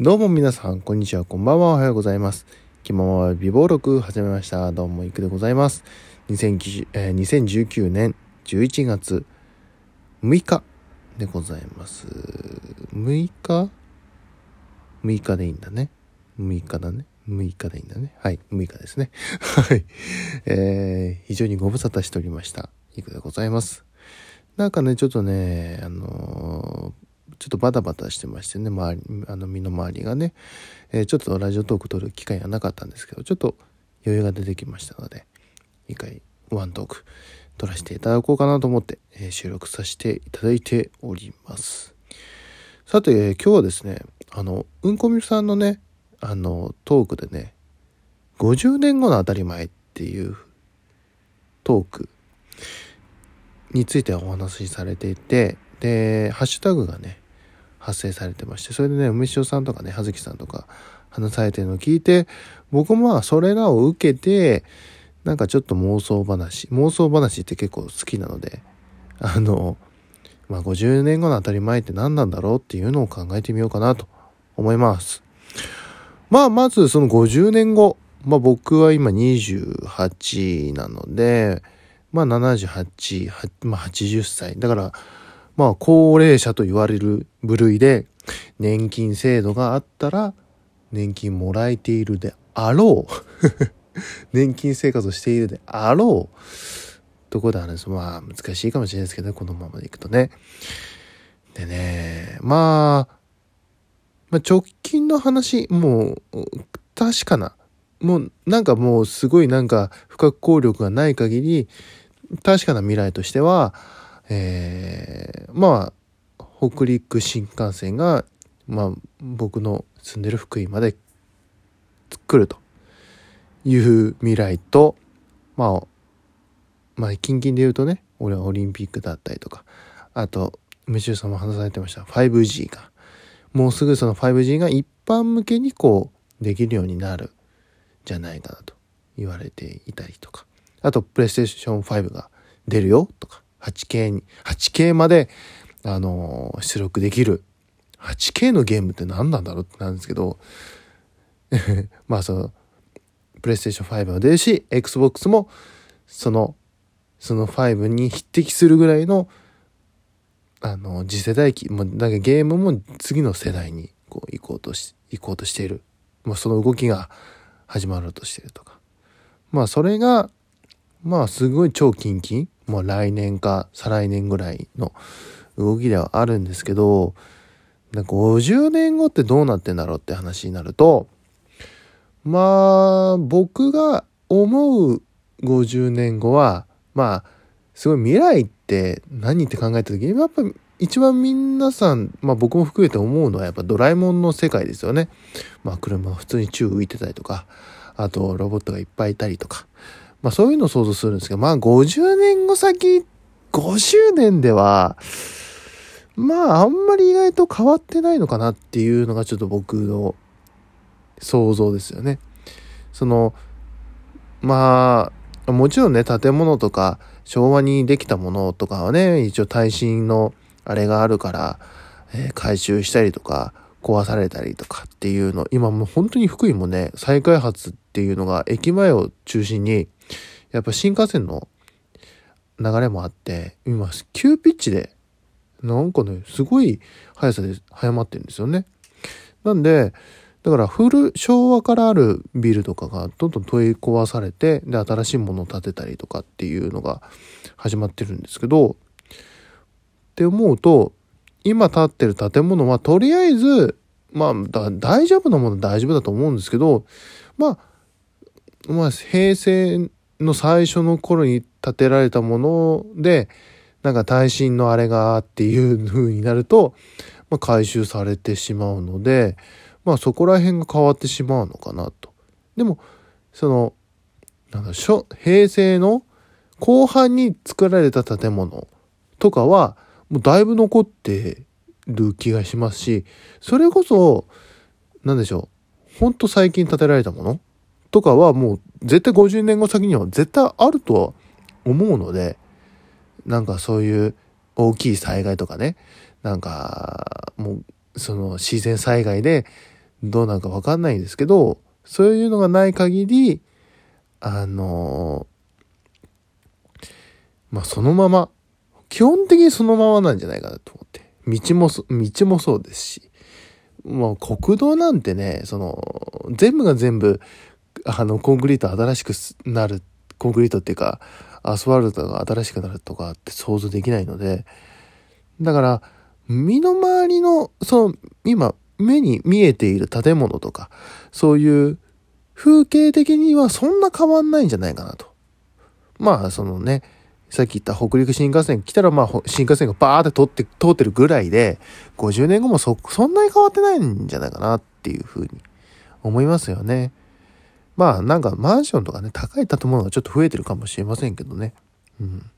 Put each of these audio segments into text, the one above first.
どうも皆さん、こんにちは、こんばんは、おはようございます。気ままは美貌録始めました。どうも、いくでございます。2019年11月6日でございます。6日 ?6 日でいいんだね。6日だね。6日でいいんだね。はい、6日ですね。はい。えー、非常にご無沙汰しておりました。いくでございます。なんかね、ちょっとね、あのーちょっとバタバタしてましてね、周り、あの身の回りがね、えーちょっとラジオトーク撮る機会がなかったんですけど、ちょっと余裕が出てきましたので、一回ワントーク撮らせていただこうかなと思って、えー収録させていただいております。さて、えー今日はですね、あの、うんこみさんのね、あの、トークでね、50年後の当たり前っていうトークについてお話しされていて、で、ハッシュタグがね、発生されてまして、それでね、梅塩さんとかね、葉月さんとか話されてるのを聞いて、僕もまあそれらを受けて、なんかちょっと妄想話、妄想話って結構好きなので、あの、まあ50年後の当たり前って何なんだろうっていうのを考えてみようかなと思います。まあまずその50年後、まあ僕は今28なので、まあ78、まあ80歳。だから、まあ高齢者と言われる部類で年金制度があったら年金もらえているであろう。年金生活をしているであろう。とこであるんです。まあ難しいかもしれないですけどね、このままでいくとね。でね、まあ、まあ直近の話、もう確かな。もうなんかもうすごいなんか不可抗力がない限り、確かな未来としては、えーまあ北陸新幹線が、まあ、僕の住んでる福井まで来るという未来と、まあ、まあ近々で言うとね俺はオリンピックだったりとかあと梅中さんも話されてました 5G がもうすぐその 5G が一般向けにこうできるようになるじゃないかなと言われていたりとかあとプレイステーション5が出るよとか 8K に 8K まであのー出力できる。8K のゲームって何なんだろうってなんですけど。まあそのプレイステーション5も出るし XBOX もそのその5に匹敵するぐらいのあの次世代機もうだかゲームも次の世代にこう行こうとし行こうとしている、まあ、その動きが始まろうとしているとか。まあそれがまあすごい超近々もう来年か再来年ぐらいの動きではあるんですけど50年後ってどうなってんだろうって話になるとまあ僕が思う50年後はまあすごい未来って何って考えた時にやっぱ一番皆さん、まあ僕も含めて思うのはやっぱドラえもんの世界ですよね。まあ車普通に宙浮いてたりとか、あとロボットがいっぱいいたりとか、まあそういうのを想像するんですけど、まあ50年後先、50年では、まああんまり意外と変わってないのかなっていうのがちょっと僕の想像ですよね。その、まあ、もちろんね、建物とか昭和にできたものとかはね、一応耐震のあれがあるから、えー回収したりとか、壊されたりとかっていうの、今もう本当に福井もね、再開発っていうのが駅前を中心に、やっぱ新幹線の流れもあって、今、急ピッチで、なんかね、すごい速さで早まってるんですよね。なんで、だから古、昭和からあるビルとかがどんどん問い壊されて、で、新しいものを建てたりとかっていうのが始まってるんですけど、って思うと、今建ってる建物はとりあえず、まあ、大丈夫なものは大丈夫だと思うんですけど、まあ、まあ、平成の最初の頃に建てられたもので、なんか耐震のあれがっていう風になると、まあ、回収されてしまうので、まあそこら辺が変わってしまうのかなと。でも、その、なんだ、初平成の後半に作られた建物とかは、もうだいぶ残ってる気がしますし、それこそ、なんでしょう、ほんと最近建てられたものとかはもう絶対50年後先には絶対あるとは思うので、なんかそういう大きい災害とかね、なんかもうその自然災害でどうなんかわかんないんですけど、そういうのがない限り、あのまあ、そのまま、基本的にそのままなんじゃないかなと思って。道も、道もそうですし。もう国道なんてね、その、全部が全部、あの、コンクリート新しくなる、コンクリートっていうか、アスファルトが新しくなるとかって想像できないので、だから、身の回りの、その、今、目に見えている建物とか、そういう風景的にはそんな変わんないんじゃないかなと。まあ、そのね、さっき言った北陸新幹線来たらまあ新幹線がバーって通って、通ってるぐらいで、50年後もそ、そんなに変わってないんじゃないかなっていうふうに思いますよね。まあなんかマンションとかね、高い建物がちょっと増えてるかもしれませんけどね。うん。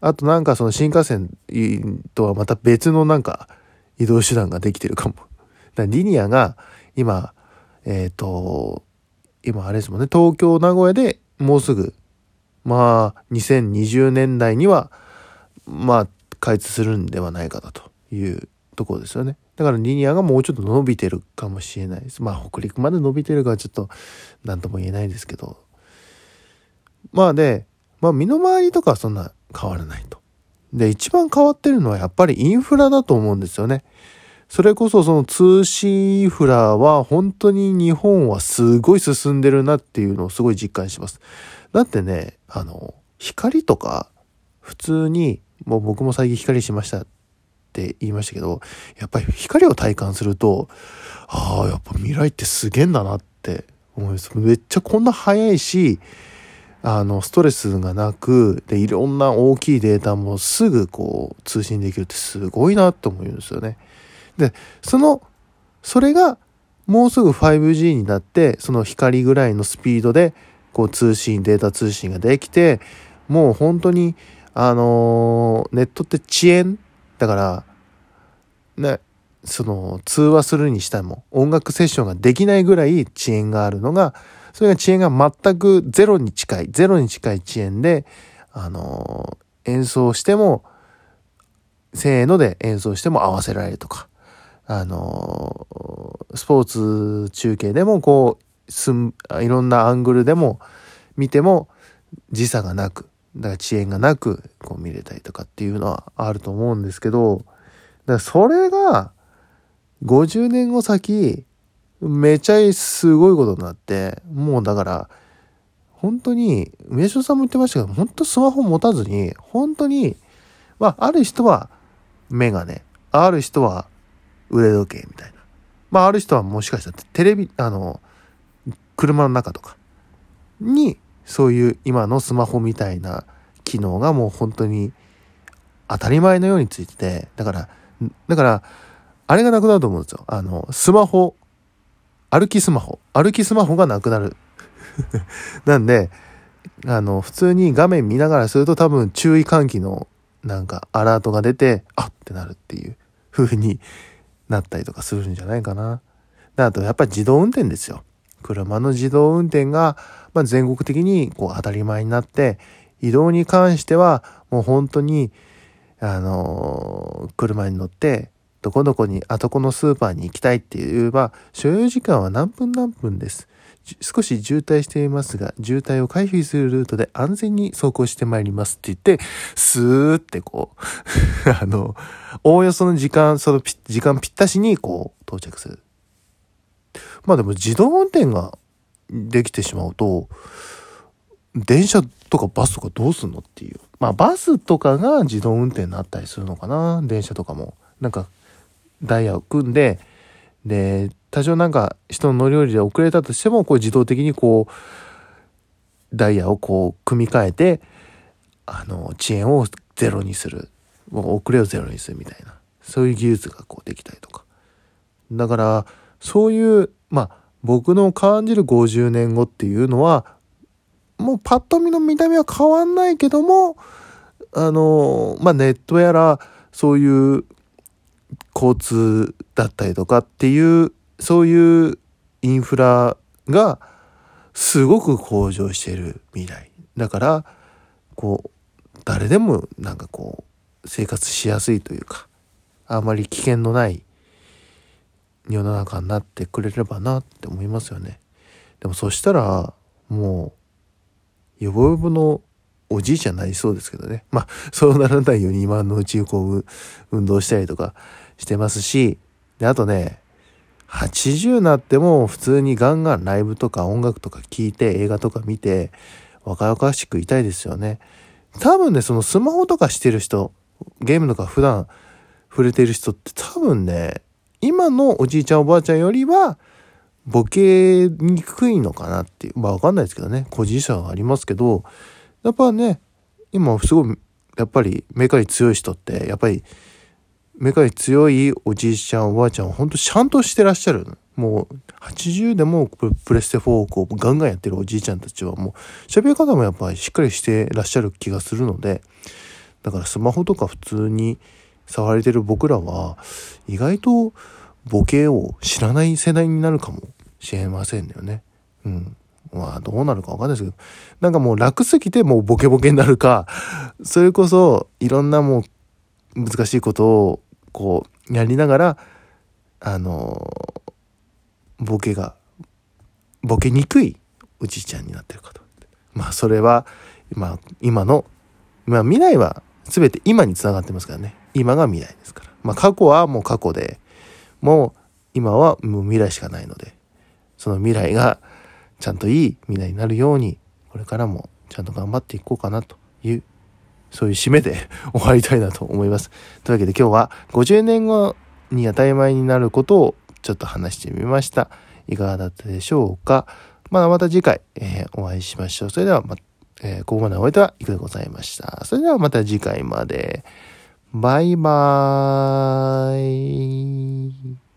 あとなんかその新幹線とはまた別のなんか移動手段ができてるかも。だリニアが今、えっ、ー、と、今あれですもんね、東京、名古屋でもうすぐまあ、2020年代には、まあ、開通するんではないかなというところですよね。だからリニアがもうちょっと伸びてるかもしれないです。まあ、北陸まで伸びてるかはちょっと、何とも言えないですけど。まあで、まあ、身の回りとかはそんな変わらないと。で、一番変わってるのはやっぱりインフラだと思うんですよね。それこそその通信インフラは本当に日本はすごい進んでるなっていうのをすごい実感します。だってね、あの、光とか、普通に、もう僕も最近光しましたって言いましたけど、やっぱり光を体感すると、ああ、やっぱ未来ってすげえんだなって思います。めっちゃこんな早いし、あの、ストレスがなく、で、いろんな大きいデータもすぐこう、通信できるってすごいなと思うんですよね。で、その、それが、もうすぐ 5G になって、その光ぐらいのスピードで、こう通信、データ通信ができて、もう本当に、あのー、ネットって遅延だから、ね、その、通話するにしても、音楽セッションができないぐらい遅延があるのが、それが遅延が全くゼロに近い、ゼロに近い遅延で、あのー、演奏しても、せーので演奏しても合わせられるとか、あのー、スポーツ中継でもこう、すん、いろんなアングルでも見ても時差がなく、だから遅延がなくこう見れたりとかっていうのはあると思うんですけど、だからそれが50年後先、めちゃすごいことになって、もうだから、本当に、名称さんも言ってましたけど、本当スマホ持たずに、本当に、まあ、ある人はメガネ、ある人は腕時計みたいな。まあ、ある人はもしかしたらテレビ、あの、車の中とかにそういう今のスマホみたいな機能がもう本当に当たり前のようについてて、だから、だから、あれがなくなると思うんですよ。あの、スマホ、歩きスマホ、歩きスマホがなくなる。なんで、あの、普通に画面見ながらすると多分注意喚起のなんかアラートが出て、あってなるっていう風になったりとかするんじゃないかな。あとやっぱり自動運転ですよ。車の自動運転が、ま、全国的にこう当たり前になって、移動に関してはもう本当に、あのー、車に乗って、どこどこに、あそこのスーパーに行きたいって言えば、所要時間は何分何分です。少し渋滞していますが、渋滞を回避するルートで安全に走行してまいりますって言って、スーってこう あの、おおよその時間、その時間ぴったしにこう到着する。まあでも自動運転ができてしまうと、電車とかバスとかどうすんのっていう。まあバスとかが自動運転になったりするのかな電車とかも。なんかダイヤを組んで、で、多少なんか人の乗り降りで遅れたとしても、こう自動的にこう、ダイヤをこう組み替えて、あの、遅延をゼロにする。もう遅れをゼロにするみたいな。そういう技術がこうできたりとか。だから、そういう、まあ、僕の感じる50年後っていうのは、もうパッと見の見た目は変わんないけども、あの、まあ、ネットやら、そういう交通だったりとかっていう、そういうインフラがすごく向上してる未来。だから、こう、誰でもなんかこう、生活しやすいというか、あまり危険のない世の中になってくれればなって思いますよね。でもそしたら、もう、よぼよぼのおじいちゃんになりそうですけどね。まあ、そうならないように今のうちこう、運動したりとかしてますし、で、あとね、80になっても普通にガンガンライブとか音楽とか聴いて映画とか見て若々しくいたいですよね。多分ね、そのスマホとかしてる人、ゲームとか普段触れてる人って多分ね、今のおじいちゃんおばあちゃんよりはボケにくいのかなっていう。まあわかんないですけどね。個人差はありますけど、やっぱね、今すごい、やっぱりメカに強い人って、やっぱりメカに強いおじいちゃんおばあちゃんは本当ちゃんとしてらっしゃる。もう80でもプレステ4をこうガンガンやってるおじいちゃんたちはもう喋り方もやっぱりしっかりしてらっしゃる気がするので、だからスマホとか普通に触れてる僕らは意外とボケを知らない世代になるかもしれませんよね。うん。まあどうなるかわかんないですけど、なんかもう楽すぎてもうボケボケになるか、それこそいろんなもう難しいことをこうやりながら、あのボケが、ボケにくいおじいちゃんになってるかと。まあそれは、まあ今の、まあ未来は全て今につながってますからね。今が未来ですから。まあ過去はもう過去で、もう今はもう未来しかないので、その未来がちゃんといい未来になるように、これからもちゃんと頑張っていこうかなという、そういう締めで 終わりたいなと思います。というわけで今日は50年後に当たり前になることをちょっと話してみました。いかがだったでしょうか？まあ、また次回、えー、お会いしましょう。それではま、えー、ここまでお相手はいくでございました。それではまた次回まで。バイバーイ。